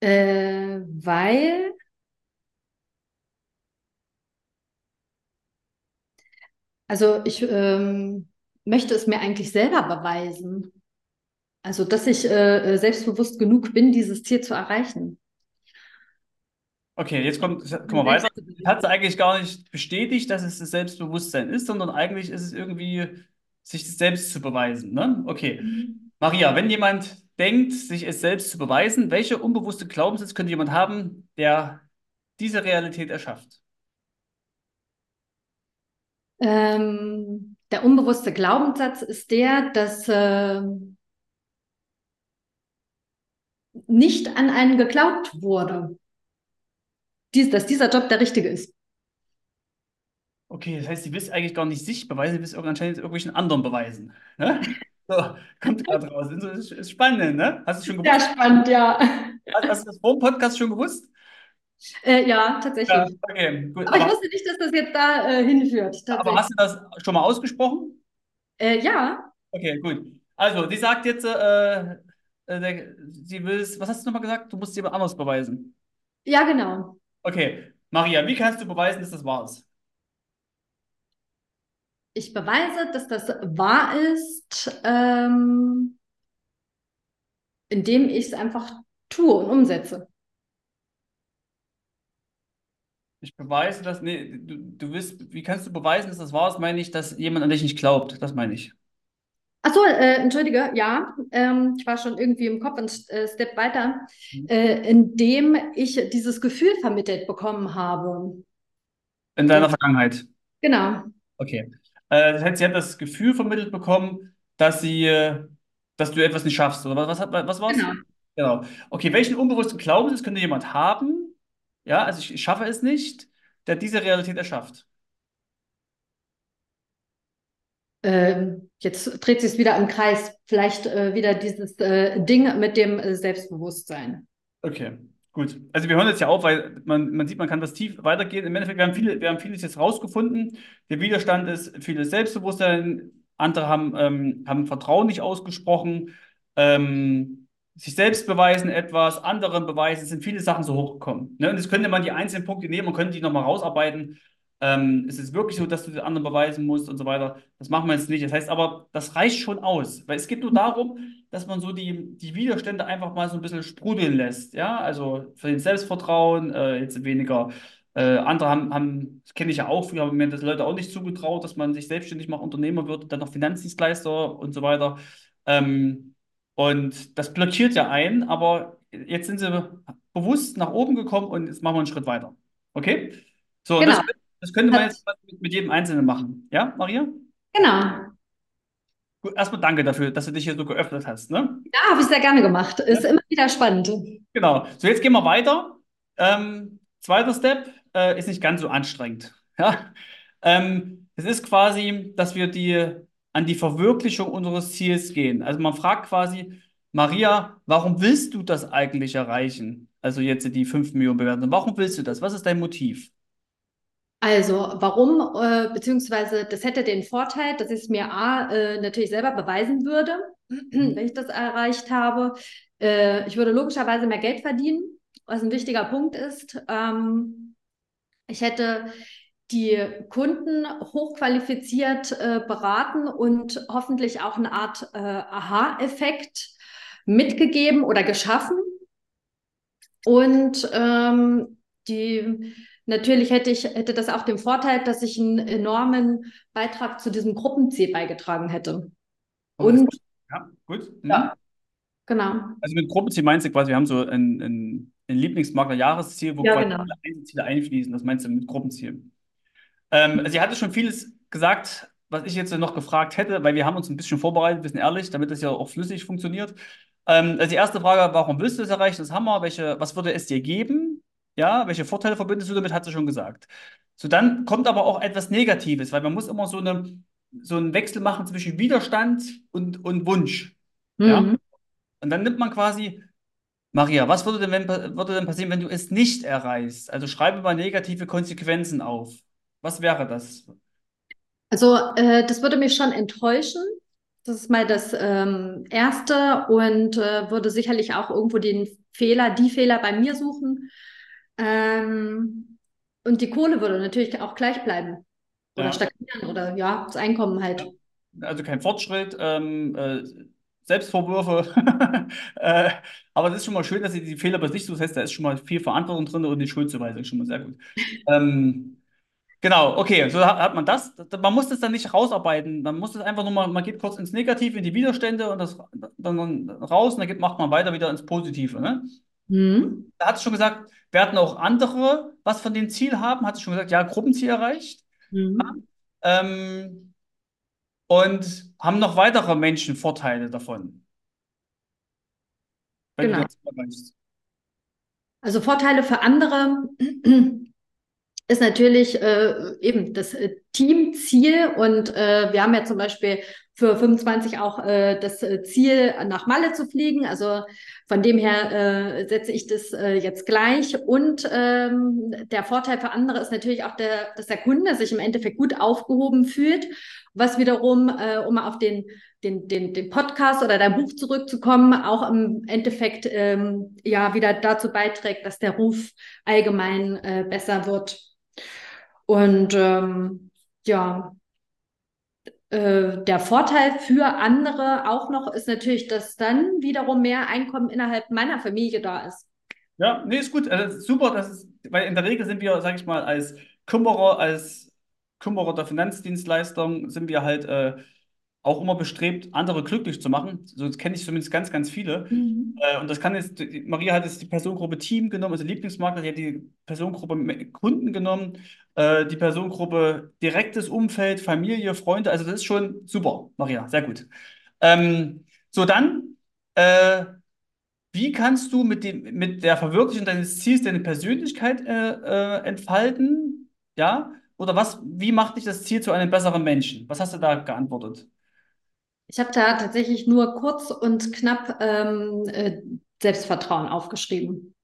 Äh, weil, also ich ähm, möchte es mir eigentlich selber beweisen. Also, dass ich äh, äh, selbstbewusst genug bin, dieses Ziel zu erreichen. Okay, jetzt kommt, kommen wir weiter. zu Es hat eigentlich gar nicht bestätigt, dass es das Selbstbewusstsein ist, sondern eigentlich ist es irgendwie, sich selbst zu beweisen. Ne? Okay. Mhm. Maria, wenn jemand denkt, sich es selbst zu beweisen, welche unbewusste Glaubenssatz könnte jemand haben, der diese Realität erschafft? Ähm, der unbewusste Glaubenssatz ist der, dass äh, nicht an einen geglaubt wurde, Dies, dass dieser Job der richtige ist. Okay, das heißt, sie will es eigentlich gar nicht sich beweisen, sie will irg- anscheinend irgendwelchen anderen beweisen. Ne? So, kommt gerade raus. Das ist, spannend, ne? Hast du schon Sehr gewusst? spannend, ja. Hast, hast du das vor dem Podcast schon gewusst? Äh, ja, Ja, tatsächlich. okay, gut. Aber ich Aber, wusste nicht, dass das jetzt da äh, hinführt, aber hast du das schon mal ausgesprochen? Äh, ja, Okay, gut. Also, die sagt jetzt, äh, äh, der, sie will es, was hast du nochmal gesagt? Du musst jemand anderes beweisen. ja, genau. Okay, Maria, wie kannst du beweisen, dass das wahr ist? Ich beweise, dass das wahr ist, ähm, indem ich es einfach tue und umsetze. Ich beweise das, nee, du, du willst, wie kannst du beweisen, dass das wahr ist, meine ich, dass jemand an dich nicht glaubt. Das meine ich. Ach so, äh, entschuldige, ja, ähm, ich war schon irgendwie im Kopf einen äh, Step weiter, Mhm. äh, indem ich dieses Gefühl vermittelt bekommen habe. In deiner Vergangenheit. Genau. Okay. Äh, das heißt, sie hat das Gefühl vermittelt bekommen, dass sie, äh, dass du etwas nicht schaffst, oder was, was, was war's? Genau. Genau. Okay, welchen unbewussten Glaubenssatz könnte jemand haben? Ja, also ich, ich schaffe es nicht, der diese Realität erschafft. Ähm, jetzt dreht sich es wieder im Kreis. Vielleicht äh, wieder dieses äh, Ding mit dem äh, Selbstbewusstsein. Okay, gut. Also wir hören jetzt ja auf, weil man, man sieht, man kann das tief weitergehen. Im Endeffekt, wir haben viele, wir haben vieles jetzt rausgefunden. Der Widerstand ist vieles Selbstbewusstsein, andere haben, ähm, haben Vertrauen nicht ausgesprochen, ähm, sich selbst beweisen etwas, anderen beweisen, sind viele Sachen so hochgekommen. Ne? Und jetzt könnte man die einzelnen Punkte nehmen und könnte die nochmal rausarbeiten. Ähm, es ist wirklich so, dass du den anderen beweisen musst und so weiter. Das machen wir jetzt nicht. Das heißt aber, das reicht schon aus, weil es geht nur darum, dass man so die, die Widerstände einfach mal so ein bisschen sprudeln lässt. Ja, also für den Selbstvertrauen, äh, jetzt weniger. Äh, andere haben, haben, das kenne ich ja auch, früher haben mir das Leute auch nicht zugetraut, dass man sich selbstständig macht, Unternehmer wird, dann noch Finanzdienstleister und so weiter. Ähm, und das blockiert ja einen, aber jetzt sind sie bewusst nach oben gekommen und jetzt machen wir einen Schritt weiter. Okay? So, Genau. das, das könnte man jetzt mit, jedem Einzelnen machen. Ja, Maria? Genau. Gut, erstmal danke dafür, dass du dich hier so geöffnet hast. Ne? Ja, habe ich sehr gerne gemacht. Ist immer wieder spannend. Genau. So, jetzt gehen wir weiter. Ähm, zweiter Step äh, ist nicht ganz so anstrengend. Ja? Ähm, es ist quasi, dass wir die, an die Verwirklichung unseres Ziels gehen. Also man fragt quasi, Maria, warum willst du das eigentlich erreichen? Also jetzt die 5 Millionen Bewertungen. Warum willst du das? Was ist dein Motiv? Also, warum? Äh, beziehungsweise, das hätte den Vorteil, dass ich es mir A, äh, natürlich selber beweisen würde, wenn ich das erreicht habe. Äh, ich würde logischerweise mehr Geld verdienen, was ein wichtiger Punkt ist. Ähm, ich hätte die Kunden hochqualifiziert äh, beraten und hoffentlich auch eine Art äh, Aha-Effekt mitgegeben oder geschaffen. Und ähm, die natürlich hätte ich hätte das auch den Vorteil, dass ich einen enormen Beitrag zu diesem Gruppenziel beigetragen hätte. Und Ja, gut. Mhm. Ja. genau. Also mit Gruppenziel meinst du quasi, wir haben so ein, ein, ein Lieblingsmakler-Jahresziel, wo Ja, quasi genau. alle Einzelziele einfließen. Das meinst du mit Gruppenziel? Ähm, sie hatte schon vieles gesagt, was ich jetzt noch gefragt hätte, weil wir haben uns ein bisschen vorbereitet, wir sind ehrlich, damit das ja auch flüssig funktioniert. Ähm, also die erste Frage, warum willst du es erreichen? Das haben wir. Welche, was würde es dir geben? Ja, welche Vorteile verbindest du damit, hat sie schon gesagt. So, dann kommt aber auch etwas Negatives, weil man muss immer so, eine, so einen Wechsel machen zwischen Widerstand und, und Wunsch. Ja? Mhm. Und dann nimmt man quasi, Maria, was würde denn, wenn, würde denn passieren, wenn du es nicht erreichst? Also schreibe mal negative Konsequenzen auf. Was wäre das? Also äh, das würde mich schon enttäuschen. Das ist mal das ähm, Erste und äh, würde sicherlich auch irgendwo den Fehler, die Fehler bei mir suchen. Ähm, und die Kohle würde natürlich auch gleich bleiben oder Ja. stagnieren oder ja, das Einkommen halt. Also kein Fortschritt, ähm, äh, Selbstvorwürfe. äh, aber das ist schon mal schön, dass sie die Fehler bei sich sucht. Das heißt, da ist schon mal viel Verantwortung drin und die Schuldzuweisung schon mal sehr gut. Ähm, genau, okay, so hat, hat man das. Man muss das dann nicht rausarbeiten. Man muss das einfach nur mal, man geht kurz ins Negative, in die Widerstände und das dann raus und dann macht man weiter wieder ins Positive. Ne? Mhm. Da hat sie schon gesagt, werden auch andere was von dem Ziel haben? Hat sie schon gesagt, ja, Gruppenziel erreicht. Mhm. Ähm, und haben noch weitere Menschen Vorteile davon, Genau. Also Vorteile für andere ist natürlich äh, eben das äh, Teamziel und äh, wir haben ja zum Beispiel für 25 auch äh, das äh, Ziel, nach Malle zu fliegen. Also von dem her äh, setze ich das äh, jetzt gleich. Und ähm, der Vorteil für andere ist natürlich auch, der, dass der Kunde sich im Endeffekt gut aufgehoben fühlt, was wiederum, äh, um auf den, den, den, den Podcast oder dein Buch zurückzukommen, auch im Endeffekt ähm, ja wieder dazu beiträgt, dass der Ruf allgemein äh, besser wird. Und ähm, ja, äh, der Vorteil für andere auch noch ist natürlich, dass dann wiederum mehr Einkommen innerhalb meiner Familie da ist. Ja, nee, ist gut. Also super, das ist, weil in der Regel sind wir, sage ich mal, als Kümmerer, als Kümmerer der Finanzdienstleistung sind wir halt äh, auch immer bestrebt, andere glücklich zu machen. So kenne ich zumindest ganz, ganz viele. Mhm. Äh, und das kann jetzt, Maria hat jetzt die Personengruppe Team genommen, also Lieblingsmakler, die hat die Personengruppe Kunden genommen, äh, die Personengruppe direktes Umfeld, Familie, Freunde. Also das ist schon super, Maria, sehr gut. Ähm, so, dann, äh, wie kannst du mit dem, mit der Verwirklichung deines Ziels deine Persönlichkeit äh, äh, entfalten? Ja? Oder was, wie macht dich das Ziel zu einem besseren Menschen? Was hast du da geantwortet? Ich habe da tatsächlich nur kurz und knapp ähm, äh, Selbstvertrauen aufgeschrieben.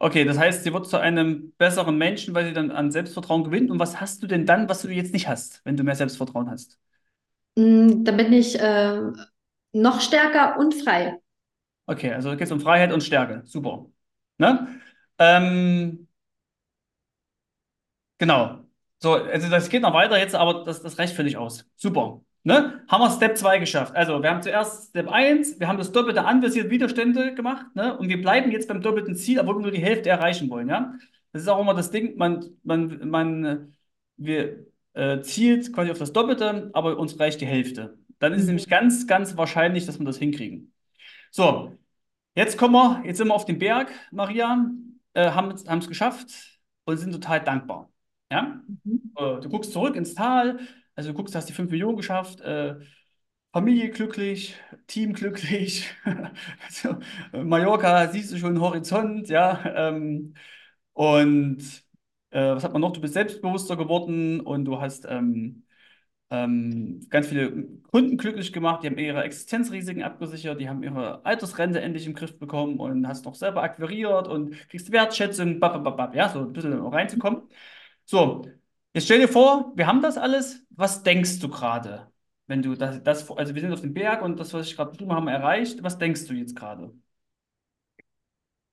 Okay, das heißt, sie wird zu einem besseren Menschen, weil sie dann an Selbstvertrauen gewinnt. Und was hast du denn dann, was du jetzt nicht hast, wenn du mehr Selbstvertrauen hast? Mm, dann bin ich äh, noch stärker und frei. Okay, also geht es um Freiheit und Stärke. Super. Ne? Ähm, genau. So, also das geht noch weiter jetzt, aber das, das reicht völlig aus. Super. Ne? Haben wir Step 2 geschafft. Also, wir haben zuerst Step 1, wir haben das doppelte anvisiert Widerstände gemacht, ne? Und wir bleiben jetzt beim doppelten Ziel, obwohl wir nur die Hälfte erreichen wollen, ja? Das ist auch immer das Ding, man, man, man, wir äh, zielt quasi auf das Doppelte, aber uns reicht die Hälfte. Dann ist es nämlich ganz, ganz wahrscheinlich, dass wir das hinkriegen. So, jetzt kommen wir, jetzt sind wir auf dem Berg, Maria, äh, haben es geschafft und sind total dankbar. Ja? Mhm. Äh, Du guckst zurück ins Tal, also du guckst, hast die 5 Millionen geschafft, äh, Familie glücklich, Team glücklich, also, äh, Mallorca siehst du schon den Horizont, ja. Ähm, und äh, was hat man noch? Du bist selbstbewusster geworden und du hast ähm, ähm, ganz viele Kunden glücklich gemacht, die haben ihre Existenzrisiken abgesichert, die haben ihre Altersrente endlich im Griff bekommen und hast noch selber akquiriert und kriegst Wertschätzung, babababab, ja, so ein bisschen reinzukommen. So, jetzt stell dir vor, wir haben das alles. Was denkst du gerade, wenn du das, das, also wir sind auf dem Berg und das, was ich gerade beschrieben habe, erreicht. Was denkst du jetzt gerade?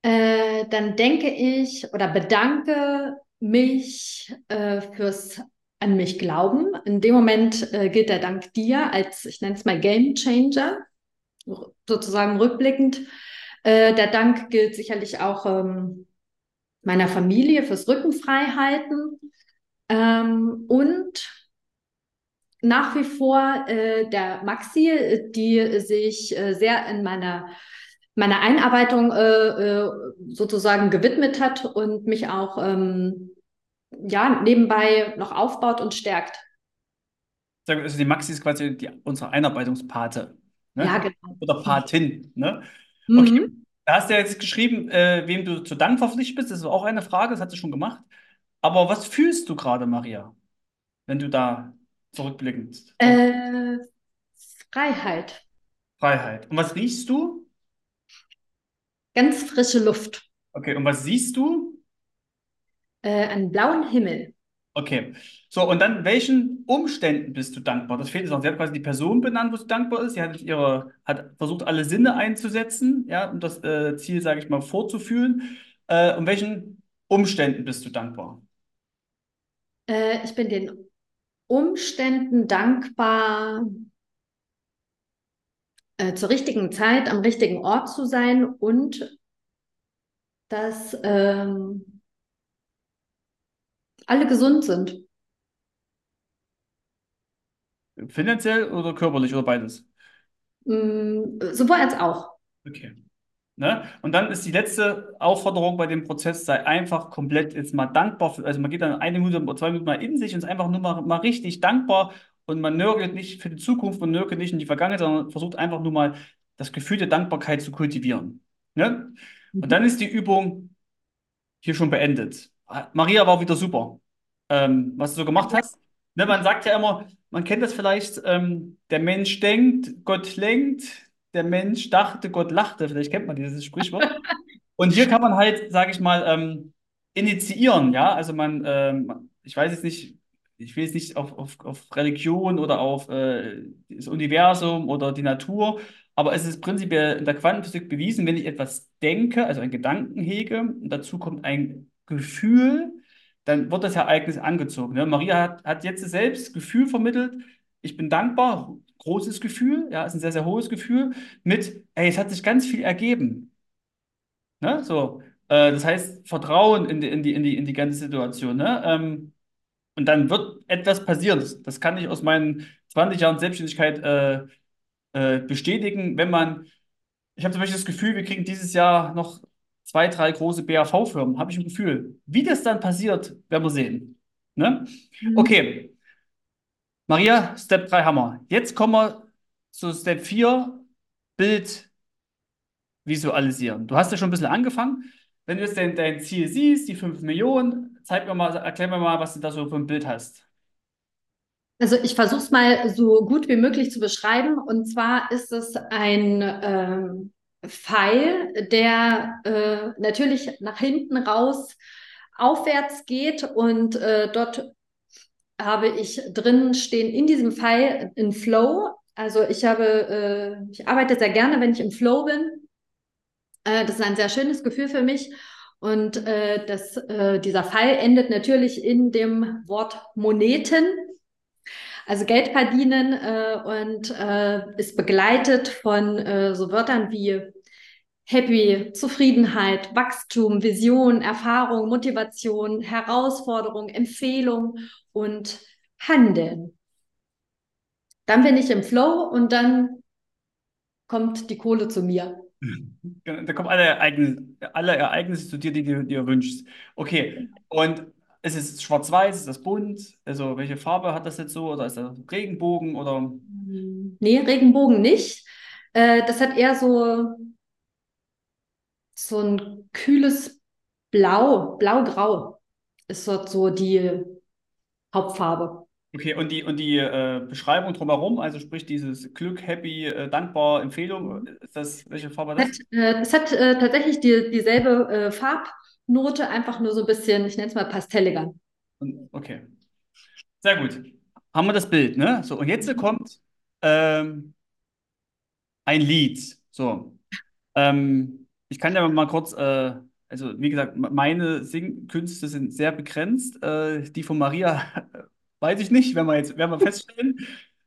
Äh, dann denke ich oder bedanke mich äh, fürs an mich glauben. In dem Moment äh, gilt der Dank dir als, ich nenne es mal Game Changer, sozusagen rückblickend. Äh, der Dank gilt sicherlich auch ähm, meiner Familie fürs Rückenfreihalten ähm, und nach wie vor äh, der Maxi, die sich äh, sehr in meiner meiner Einarbeitung äh, äh, sozusagen gewidmet hat und mich auch ähm, ja, nebenbei noch aufbaut und stärkt. Also die Maxi ist quasi die, unsere Einarbeitungspate, Ja, ne? genau. Oder Patin, ne? Okay, Mhm. da hast du ja jetzt geschrieben, äh, wem du zu Dank verpflichtet bist. Das ist auch eine Frage, das hat sie schon gemacht. Aber was fühlst du gerade, Maria, wenn du da zurückblickend? Äh, Freiheit, Freiheit. Und was riechst du? ganz frische Luft, Okay, und was siehst du? äh, einen blauen Himmel. Okay. So, und dann welchen Umständen bist du dankbar? Das fehlt jetzt noch. Sie hat quasi die Person benannt, wo sie dankbar ist. Sie hat ihre, hat versucht, alle Sinne einzusetzen, ja, um das äh, Ziel, sage ich mal, vorzuführen. Äh, um welchen Umständen bist du dankbar? Äh, ich bin den Umständen dankbar, äh, zur richtigen Zeit am richtigen Ort zu sein und dass ähm, alle gesund sind. Finanziell oder körperlich oder beides? Mm, sowohl als auch. Okay. Ne? Und dann ist die letzte Aufforderung bei dem Prozess, sei einfach komplett jetzt mal dankbar. Für, also man geht dann eine Minute oder zwei Minuten mal in sich und ist einfach nur mal, mal richtig dankbar und man nörgelt nicht für die Zukunft und nörgelt nicht in die Vergangenheit, sondern versucht einfach nur mal das Gefühl der Dankbarkeit zu kultivieren. Ne? Und dann ist die Übung hier schon beendet. Maria war wieder super, ähm, was du so gemacht hast. Ne, man sagt ja immer, man kennt das vielleicht, ähm, der Mensch denkt, Gott lenkt, der Mensch dachte, Gott lachte. Vielleicht kennt man dieses Sprichwort. Und hier kann man halt, sage ich mal, ähm, initiieren, ja. Also man, ähm, ich weiß jetzt nicht, ich will jetzt nicht auf, auf, auf Religion oder auf äh, das Universum oder die Natur, aber es ist prinzipiell in der Quantenphysik bewiesen, wenn ich etwas denke, also einen Gedanken hege, und dazu kommt ein Gefühl, dann wird das Ereignis angezogen. Ne? Maria hat, hat jetzt selbst Gefühl vermittelt, ich bin dankbar, großes Gefühl, ja, ist ein sehr, sehr hohes Gefühl, mit, ey, es hat sich ganz viel ergeben. Ne? So, äh, das heißt, Vertrauen in die, in die, in die, in die ganze Situation. Ne? Ähm, und dann wird etwas passieren. Das, kann ich aus meinen 20 Jahren Selbstständigkeit äh, äh, bestätigen, wenn man, ich habe zum Beispiel das Gefühl, wir kriegen dieses Jahr noch zwei, drei große BAV-Firmen, habe ich ein Gefühl. Wie das dann passiert, werden wir sehen. Ne? Mhm. Okay. Maria, Step 3 Hammer. Jetzt kommen wir zu Step 4, Bild visualisieren. Du hast ja schon ein bisschen angefangen. Wenn du jetzt dein, dein Ziel siehst, die 5 Millionen, zeig mir mal, erklär mir mal, was du da so für ein Bild hast. Also ich versuche es mal so gut wie möglich zu beschreiben. Und zwar ist es ein ähm, Pfeil, der äh, natürlich nach hinten raus aufwärts geht und äh, dort habe ich drin stehen in diesem Pfeil in Flow. Also ich habe, äh, ich arbeite sehr gerne, wenn ich im Flow bin. Äh, das ist ein sehr schönes Gefühl für mich. Und äh, das, äh, dieser Pfeil endet natürlich in dem Wort Moneten. Also Geld verdienen äh, und äh, ist begleitet von äh, so Wörtern wie Happy, Zufriedenheit, Wachstum, Vision, Erfahrung, Motivation, Herausforderung, Empfehlung und Handeln. Dann bin ich im Flow und dann kommt die Kohle zu mir. Da kommen alle Ereignisse, alle Ereignisse zu dir, die du dir wünschst. Okay, und ist es schwarz-weiß, ist das bunt? Also welche Farbe hat das jetzt so? Oder ist das Regenbogen oder? Nee, Regenbogen nicht. Äh, das hat eher so, so ein kühles Blau, blau-grau ist dort so die Hauptfarbe. Okay, und die, und die äh, Beschreibung drumherum, also sprich dieses Glück, Happy, äh, Dankbar, Empfehlung, ist das, welche Farbe das? hat, äh, es hat äh, tatsächlich die, dieselbe äh, Farbnote, einfach nur so ein bisschen, ich nenne es mal pastelliger. Und, okay, sehr gut. Haben wir das Bild, ne? So, und jetzt kommt ähm, ein Lied. So, ähm, ich kann ja mal kurz, äh, also wie gesagt, meine Singkünste sind sehr begrenzt. Äh, die von Maria weiß ich nicht, werden wir jetzt werden wir feststellen.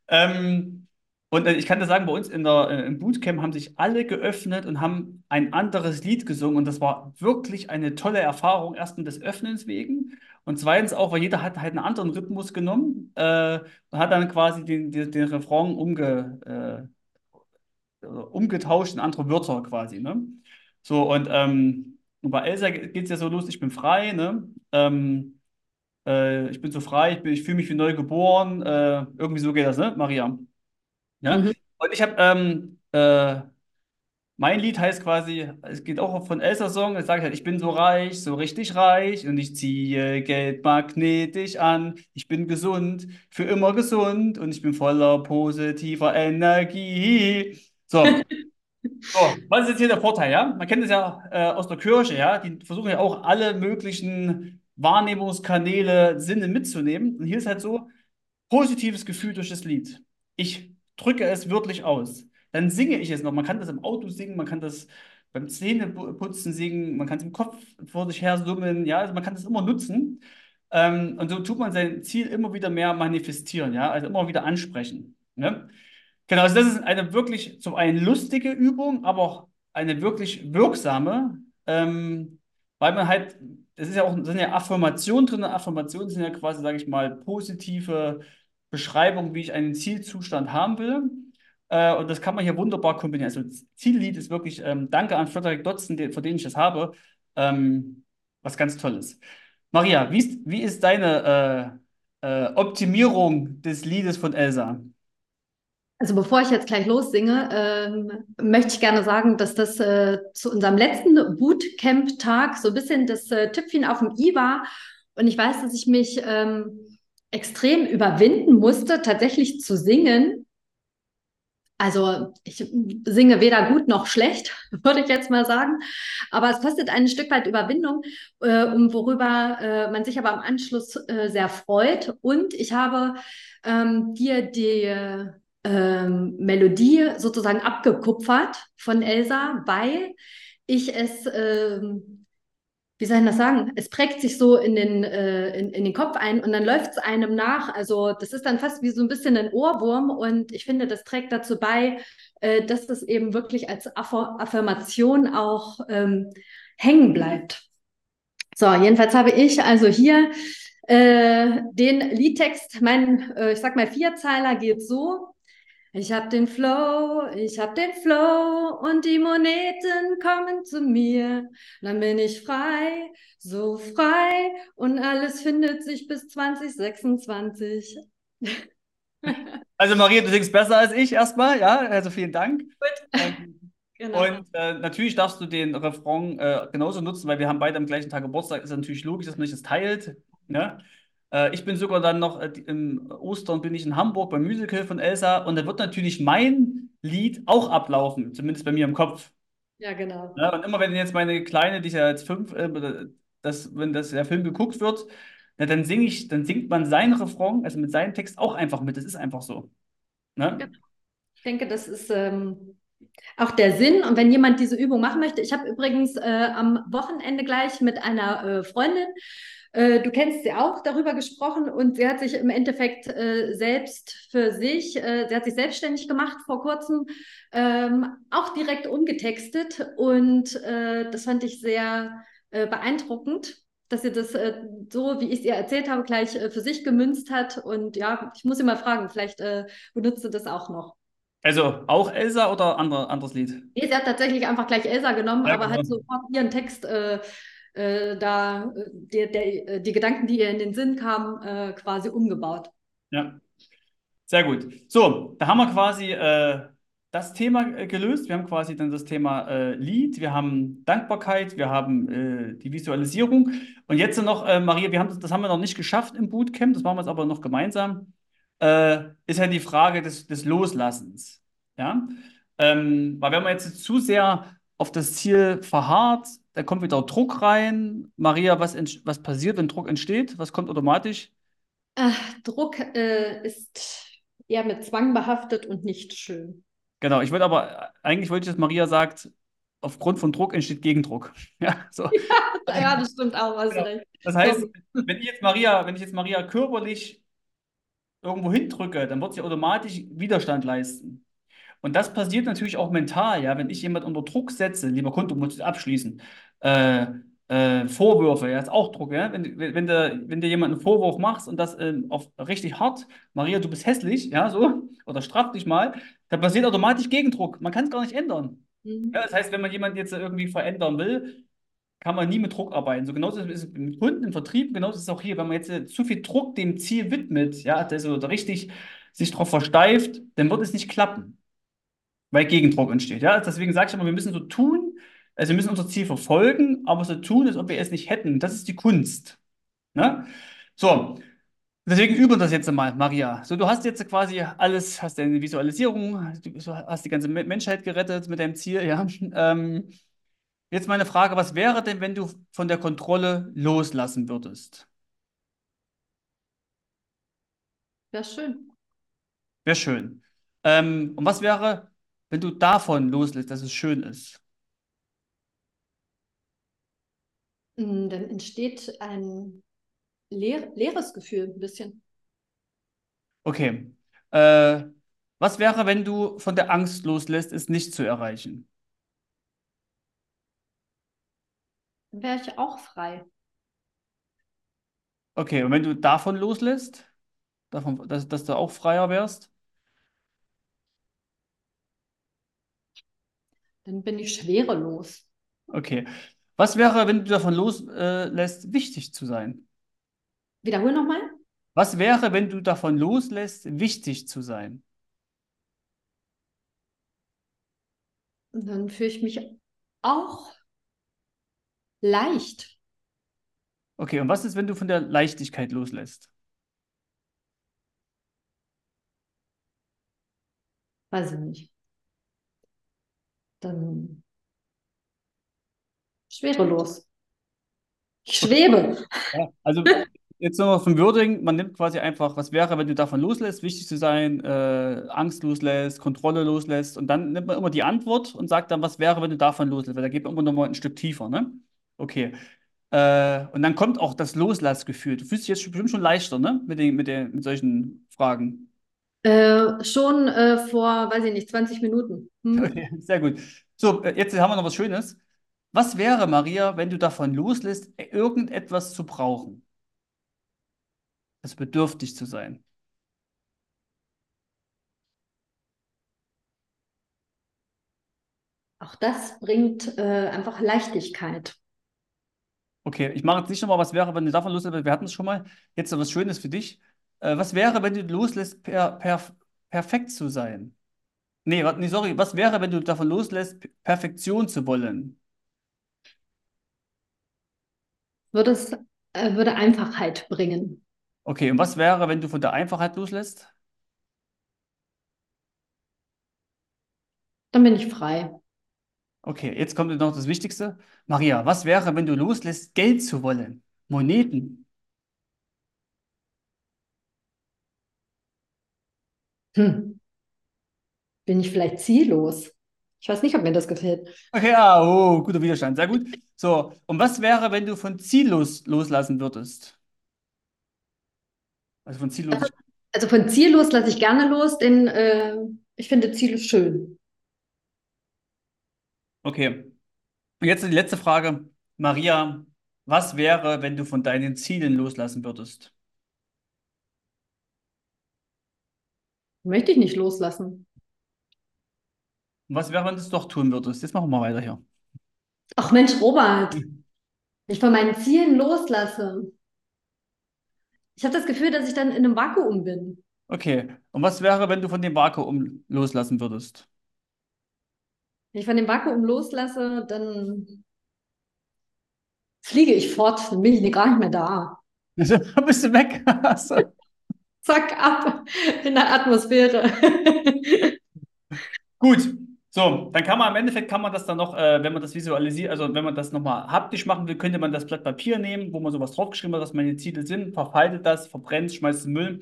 Ähm, und äh, ich kann dir sagen, bei uns in der, äh, im Bootcamp haben sich alle geöffnet und haben ein anderes Lied gesungen. Und das war wirklich eine tolle Erfahrung. Erstens des Öffnens wegen und zweitens auch, weil jeder hat halt einen anderen Rhythmus genommen äh, und hat dann quasi den, den, den Refrain umge, äh, umgetauscht in andere Wörter quasi. Ne? So, und, ähm, bei Elsa geht es ja so los, ich bin frei, ne? Ähm, äh, ich bin so frei, ich, bin- ich fühle mich wie neu geboren. Äh, irgendwie so geht das, ne, Maria? Ja? Mhm. Und ich habe, ähm, äh, mein Lied heißt quasi, es geht auch von Elsa Song, es sagt halt, ich bin so reich, so richtig reich und ich ziehe Geld magnetisch an. Ich bin gesund, für immer gesund und ich bin voller positiver Energie. So, so, was ist jetzt hier der Vorteil, ja? Man kennt es ja äh, aus der Kirche, ja? Die versuchen ja auch alle möglichen Wahrnehmungskanäle, Sinne mitzunehmen. Und hier ist halt so, positives Gefühl durch das Lied. Ich drücke es wirklich aus. Dann singe ich es noch. Man kann das im Auto singen, man kann das beim Zähneputzen singen, man kann es im Kopf vor sich her summen, ja, also man kann das immer nutzen. Ähm, und so tut man sein Ziel immer wieder mehr manifestieren, ja, also immer wieder ansprechen. Ne? Genau, also das ist eine wirklich zum einen lustige Übung, aber auch eine wirklich wirksame, ähm, weil man halt, es ist ja auch, sind ja Affirmationen drin. Affirmationen sind ja quasi, sage ich mal, positive Beschreibungen, wie ich einen Zielzustand haben will. Äh, und das kann man hier wunderbar kombinieren. Also das Ziellied ist wirklich, ähm, danke an Frederik Dotzen, den, für den ich das habe, ähm, was ganz Tolles. Maria, wie ist, wie ist deine äh, äh, Optimierung des Liedes von Elsa? Also bevor ich jetzt gleich lossinge, ähm, möchte ich gerne sagen, dass das äh, zu unserem letzten Bootcamp-Tag so ein bisschen das äh, Tüpfchen auf dem i war. Und ich weiß, dass ich mich ähm, extrem überwinden musste, tatsächlich zu singen. Also ich singe weder gut noch schlecht, würde ich jetzt mal sagen. Aber es kostet ein Stück weit Überwindung, äh, um worüber äh, man sich aber im Anschluss äh, sehr freut. Und ich habe ähm, dir die ähm, Melodie sozusagen abgekupfert von Elsa, weil ich es ähm, wie soll ich das sagen? Es prägt sich so in den, äh, in, in den Kopf ein und dann läuft es einem nach. Also das ist dann fast wie so ein bisschen ein Ohrwurm und ich finde, das trägt dazu bei, äh, dass das eben wirklich als Aff Affirmation auch ähm, hängen bleibt. So, jedenfalls habe ich also hier äh, den Liedtext, mein, äh, ich sag mal, Vierzeiler geht so. Ich hab den Flow, ich hab den Flow und die Moneten kommen zu mir. Dann bin ich frei, so frei und alles findet sich bis 2026. Also Maria, du singst besser als ich erstmal, ja, also vielen Dank. Gut. Ähm, genau. Und äh, natürlich darfst du den Refrain äh, genauso nutzen, weil wir haben beide am gleichen Tag Geburtstag. Ist natürlich logisch, dass man sich das teilt. Ne? Äh, ich bin sogar dann noch, äh, im Ostern bin ich in Hamburg beim Musical von Elsa und da wird natürlich mein Lied auch ablaufen, zumindest bei mir im Kopf. Ja, genau. Ja, und immer wenn jetzt meine Kleine, die ist ja jetzt fünf, äh, das, wenn das der Film geguckt wird, na, dann singe ich, dann singt man seinen Refrain, also mit seinem Text auch einfach mit. Das ist einfach so. Ne? Ja. Ich denke, das ist ähm, auch der Sinn. Und wenn jemand diese Übung machen möchte, ich habe übrigens äh, am Wochenende gleich mit einer äh, Freundin du kennst sie auch darüber gesprochen und sie hat sich im Endeffekt äh, selbst für sich, äh, sie hat sich selbstständig gemacht vor kurzem, ähm, auch direkt umgetextet und äh, das fand ich sehr äh, beeindruckend, dass sie das so, wie ich es ihr erzählt habe, gleich für sich gemünzt hat und ja, ich muss sie mal fragen, vielleicht benutzt sie das auch noch. Also auch Elsa oder andere, anderes Lied? Nee, sie hat tatsächlich einfach gleich Elsa genommen, ja, aber genau. hat sofort ihren Text äh, äh, da äh, der, der, äh, die Gedanken, die ihr in den Sinn kamen, äh, quasi umgebaut. Ja, sehr gut. So, da haben wir quasi äh, das Thema gelöst. Wir haben quasi dann das Thema äh, Lied, wir haben Dankbarkeit, wir haben die Visualisierung. Und jetzt noch, Maria, wir haben das, das haben wir noch nicht geschafft im Bootcamp, das machen wir jetzt aber noch gemeinsam, ist ja die Frage des, des Loslassens. Ja? Ähm, weil wenn man jetzt zu sehr auf das Ziel verharrt, da kommt wieder Druck rein. Maria, was, was passiert, wenn Druck entsteht? Was kommt automatisch? Ach, Druck äh, ist eher mit Zwang behaftet und nicht schön. Genau, ich wollte aber, eigentlich wollte ich, dass Maria sagt, aufgrund von Druck entsteht Gegendruck. Ja, so. ja, ja das stimmt auch. Also genau. Das heißt, wenn ich jetzt Maria, wenn ich jetzt Maria körperlich irgendwo hindrücke, dann wird sie automatisch Widerstand leisten. Und das passiert natürlich auch mental, ja, wenn ich jemand unter Druck setze, lieber Kunde, muss ich abschließen, äh, äh, Vorwürfe, ja, ist auch Druck, ja, wenn, wenn, wenn, der, wenn dir jemand einen Vorwurf machst und das ähm, auf richtig hart, Maria, du bist hässlich, ja, so, oder straf dich mal, dann passiert automatisch Gegendruck. Man kann es gar nicht ändern. Mhm. Ja, das heißt, wenn man jemanden jetzt irgendwie verändern will, kann man nie mit Druck arbeiten. So genauso ist es mit Kunden im Vertrieb, genauso ist es auch hier, wenn man jetzt äh, zu viel Druck dem Ziel widmet, ja, also richtig sich darauf versteift, dann wird es nicht klappen weil Gegendruck entsteht. Ja? Deswegen sage ich immer, wir müssen so tun, also wir müssen unser Ziel verfolgen, aber so tun, als ob wir es nicht hätten. Das ist die Kunst. Ne? So, deswegen üben wir das jetzt mal, Maria. So, du hast jetzt quasi alles, hast deine Visualisierung, du hast die ganze Menschheit gerettet mit deinem Ziel. Ja? Ähm, jetzt meine Frage, was wäre denn, wenn du von der Kontrolle loslassen würdest? Wäre schön. Wäre schön. Ähm, und was wäre, wenn du davon loslässt, dass es schön ist? Mm, dann entsteht ein leer, leeres Gefühl, ein bisschen. Okay. Äh, was wäre, wenn du von der Angst loslässt, es nicht zu erreichen? Dann wäre ich auch frei. Okay, und wenn du davon loslässt, davon, dass, dass du auch freier wärst? Dann bin ich schwerelos. Okay. Was wäre, wenn du davon loslässt, wichtig zu sein? Wiederhol nochmal. Was wäre, wenn du davon loslässt, wichtig zu sein? dann fühle ich mich auch leicht. Okay, und was ist, wenn du von der Leichtigkeit loslässt? Weiß ich nicht dann schwerelos. Ich schwebe. Ja, also jetzt nochmal vom Wording, man nimmt quasi einfach, was wäre, wenn du davon loslässt, wichtig zu sein, äh, Angst loslässt, Kontrolle loslässt und dann nimmt man immer die Antwort und sagt dann, was wäre, wenn du davon loslässt, weil da geht man immer nochmal ein Stück tiefer, ne? Okay. Äh, und dann kommt auch das Loslassgefühl. Du fühlst dich jetzt bestimmt schon leichter, ne? Mit den, mit den, mit solchen Fragen. Äh, schon äh, vor, weiß ich nicht, 20 Minuten. Hm? Sehr gut. So, äh, jetzt haben wir noch was Schönes. Was wäre, Maria, wenn du davon loslässt, irgendetwas zu brauchen? Also bedürftig zu sein. Auch das bringt äh, einfach Leichtigkeit. Okay, ich mache jetzt nicht nochmal, was wäre, wenn du davon loslässt, wir hatten es schon mal. Jetzt noch was Schönes für dich. Äh, was wäre, wenn du loslässt, per, per, perfekt zu sein? Nee, warte, nee, sorry. Was wäre, wenn du davon loslässt, Perfektion zu wollen? Würde es äh, würde Einfachheit bringen. Okay, und was wäre, wenn du von der Einfachheit loslässt? Dann bin ich frei. Okay, jetzt kommt noch das Wichtigste. Maria, was wäre, wenn du loslässt, Geld zu wollen? Moneten. Hm. Bin ich vielleicht ziellos? Ich weiß nicht, ob mir das gefällt. Okay, ah, oh, guter Widerstand, sehr gut. So, und was wäre, wenn du von ziellos loslassen würdest? Also von ziellos. Also von ziellos lasse ich gerne los, denn äh, ich finde Ziele schön. Okay. Und jetzt die letzte Frage. Maria, was wäre, wenn du von deinen Zielen loslassen würdest? Möchte ich nicht loslassen. Und was wäre, wenn du es doch tun würdest? Jetzt machen wir mal weiter hier. Ach Mensch, Robert, ich von meinen Zielen loslasse. Ich habe das Gefühl, dass ich dann in einem Vakuum bin. Okay. Und was wäre, wenn du von dem Vakuum loslassen würdest? Wenn ich von dem Vakuum loslasse, dann fliege ich fort, dann bin ich gar nicht mehr da. Dann bist du weg. Zack, ab in der Atmosphäre. Gut, so, dann kann man im Endeffekt kann man das dann noch, äh, wenn man das visualisiert, also wenn man das nochmal haptisch machen will, könnte man das Blatt Papier nehmen, wo man sowas draufgeschrieben hat, was meine Ziele sind, verfaltet das, verbrennt, schmeißt es Müll,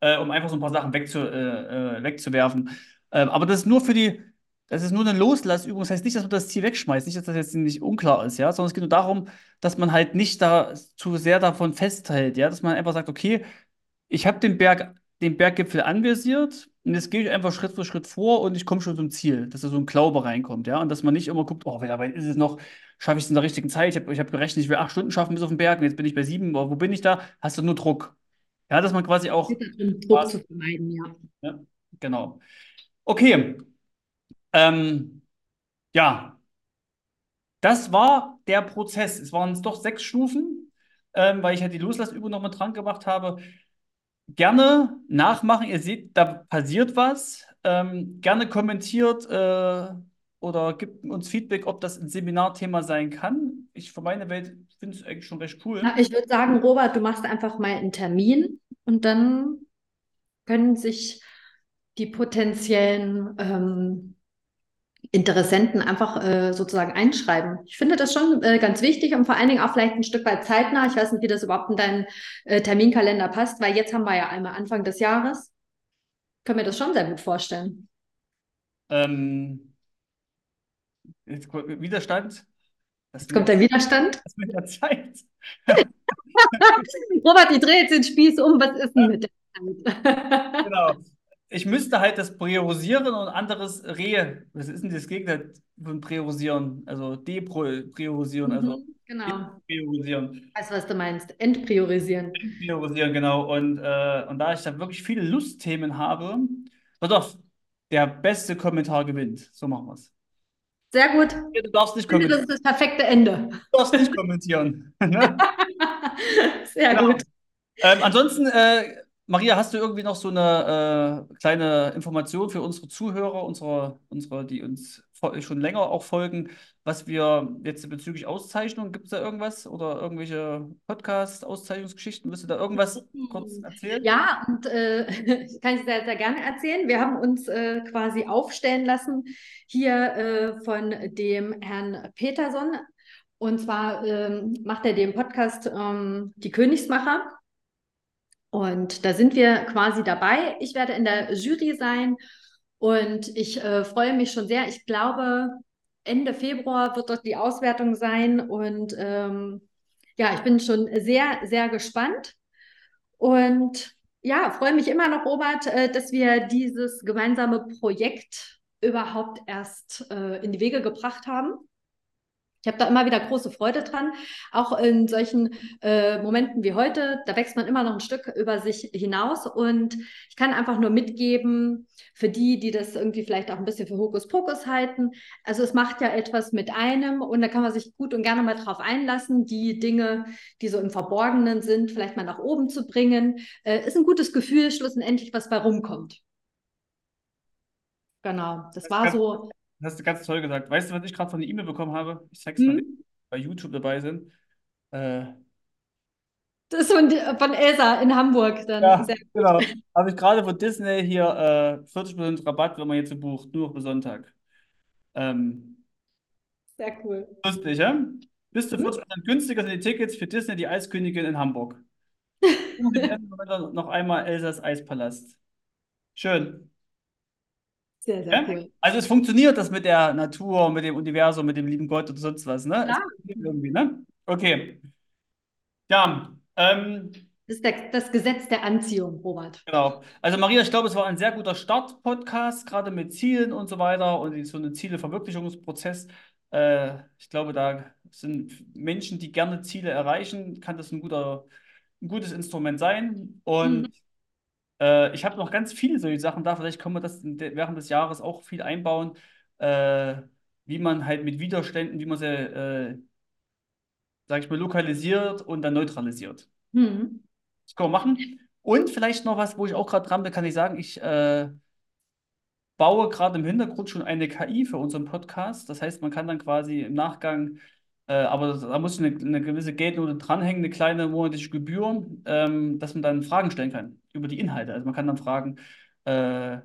äh, um einfach so ein paar Sachen wegzu, äh, äh wegzuwerfen. Ähm, aber das ist nur für die, das ist nur eine Loslassübung. Das heißt nicht, dass man das Ziel wegschmeißt, nicht, dass das jetzt nicht unklar ist, ja, sondern es geht nur darum, dass man halt nicht da zu sehr davon festhält, ja, dass man einfach sagt, okay, ich habe den Berg, den Berggipfel anvisiert und jetzt gehe ich einfach Schritt für Schritt vor und ich komme schon zum Ziel, dass da so ein Glaube reinkommt, ja, und dass man nicht immer guckt, oh, weit ist es noch, schaffe ich es in der richtigen Zeit? Ich habe ich hab gerechnet, ich will acht Stunden schaffen bis auf den Berg und jetzt bin ich bei sieben, aber wo bin ich da? Hast du nur Druck. Ja, dass man quasi auch. Druck zu vermeiden, ja. ja. Genau. Okay. Ähm, ja, das war der Prozess. Es waren doch sechs Stufen, ähm, weil ich halt die Loslassübung noch mit dran gemacht habe. Gerne nachmachen. Ihr seht, da passiert was. Ähm, gerne kommentiert äh, oder gibt uns Feedback, ob das ein Seminarthema sein kann. Ich für meine Welt finde es eigentlich schon recht cool. Na, ich würde sagen, Robert, du machst einfach mal einen Termin und dann können sich die potenziellen ähm, Interessenten einfach äh, sozusagen einschreiben. Ich finde das schon äh, ganz wichtig und vor allen Dingen auch vielleicht ein Stück weit zeitnah. Ich weiß nicht, wie das überhaupt in deinen äh, Terminkalender passt, weil jetzt haben wir ja einmal Anfang des Jahres. Können wir das schon sehr gut vorstellen. Ähm, Widerstand? Jetzt kommt der Widerstand. Was mit der Zeit? Robert, ich drehe jetzt den Spieß um. Was ist denn mit der Zeit? genau ich müsste halt das priorisieren und anderes re. Was ist denn das Gegenteil von priorisieren? Also depriorisieren, mhm, also genau. priorisieren. Weißt du, was du meinst? Entpriorisieren. Entpriorisieren, genau. Und, äh, und da ich da wirklich viele Lustthemen habe, pass auf, der beste Kommentar gewinnt. So machen wir es. Sehr gut. Du darfst nicht kommentieren. Das ist das perfekte Ende. Du darfst nicht kommentieren. Ne? Sehr genau. gut. Ähm, ansonsten äh, Maria, hast du irgendwie noch so eine äh, kleine Information für unsere Zuhörer, unsere, unsere, die uns schon länger auch folgen, was wir jetzt bezüglich Auszeichnung, gibt es da irgendwas oder irgendwelche Podcast-Auszeichnungsgeschichten? Willst du da irgendwas kurz erzählen? Ja, und äh, kann ich sehr, sehr gerne erzählen. Wir haben uns äh, quasi aufstellen lassen hier äh, von dem Herrn Peterson. Und zwar ähm, macht er den Podcast ähm, Die Königsmacher. Und da sind wir quasi dabei. Ich werde in der Jury sein und ich äh, freue mich schon sehr. Ich glaube, Ende Februar wird dort die Auswertung sein und ähm, ja, ich bin schon sehr, sehr gespannt und ja, freue mich immer noch, Robert, äh, dass wir dieses gemeinsame Projekt überhaupt erst äh, in die Wege gebracht haben. Ich habe da immer wieder große Freude dran, auch in solchen äh, Momenten wie heute. Da wächst man immer noch ein Stück über sich hinaus und ich kann einfach nur mitgeben für die, die das irgendwie vielleicht auch ein bisschen für Hokuspokus halten. Also es macht ja etwas mit einem und da kann man sich gut und gerne mal drauf einlassen, die Dinge, die so im Verborgenen sind, vielleicht mal nach oben zu bringen. Äh, ist ein gutes Gefühl, schlussendlich was bei rumkommt. Genau, das, das war so hast du ganz toll gesagt. Weißt du, was ich gerade von der E-Mail bekommen habe? Ich zeig's mal, hm? bei YouTube dabei sind. Äh, das ist von, von Elsa in Hamburg dann. Ja, genau. Habe ich gerade von Disney hier äh, 40% Rabatt, wenn man jetzt bucht, nur bis Sonntag. Ähm, Sehr cool. Lustig, ja? Bis zu 40% mhm. günstiger sind die Tickets für Disney, die Eiskönigin in Hamburg. noch einmal Elsas Eispalast. Schön. Sehr, sehr ja? cool. Also es funktioniert das mit der Natur, mit dem Universum, mit dem lieben Gott und sonst was, ne? Ja. Irgendwie, ne? Okay. Ja. Ähm, das ist der, das Gesetz der Anziehung, Robert. Genau. Also Maria, ich glaube, es war ein sehr guter Start-Podcast, gerade mit Zielen und so weiter und so ein Zieleverwirklichungsprozess. Äh, ich glaube, da sind Menschen, die gerne Ziele erreichen, kann das ein guter, ein gutes Instrument sein. Und mhm. Äh, ich habe noch ganz viele solche Sachen da. Vielleicht können wir das während des Jahres auch viel einbauen, äh, wie man halt mit Widerständen, wie man sie, äh, sag ich mal, lokalisiert und dann neutralisiert. Mhm. Das können wir machen. Und vielleicht noch was, wo ich auch gerade dran bin, kann ich sagen, ich äh, baue gerade im Hintergrund schon eine KI für unseren Podcast. Das heißt, man kann dann quasi im Nachgang äh, aber da muss eine, eine gewisse Geldnote dranhängen, eine kleine monatliche Gebühr, ähm, dass man dann Fragen stellen kann über die Inhalte. Also man kann dann fragen, äh,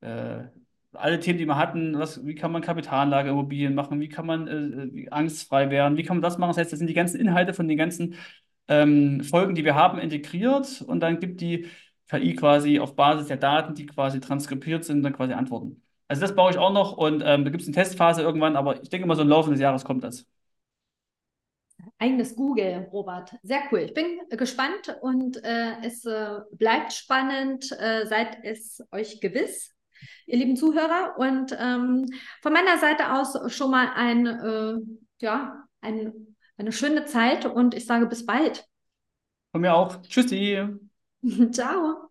äh, alle Themen, die wir hatten, was, wie kann man Kapitalanlage, Immobilien machen, wie kann man äh, angstfrei werden, wie kann man das machen. Das heißt, das sind die ganzen Inhalte von den ganzen ähm, Folgen, die wir haben, integriert und dann gibt die KI quasi auf Basis der Daten, die quasi transkribiert sind, dann quasi Antworten. Also das baue ich auch noch und ähm, da gibt es eine Testphase irgendwann, aber ich denke mal, so im Laufe des Jahres kommt das eigenes Google, Robert. Sehr cool. Ich bin gespannt und äh, es äh, bleibt spannend. Äh, seid es euch gewiss, ihr lieben Zuhörer. Und ähm, von meiner Seite aus schon mal ein, äh, ja, ein, eine schöne Zeit und ich sage bis bald. Von mir auch. Tschüssi. Ciao.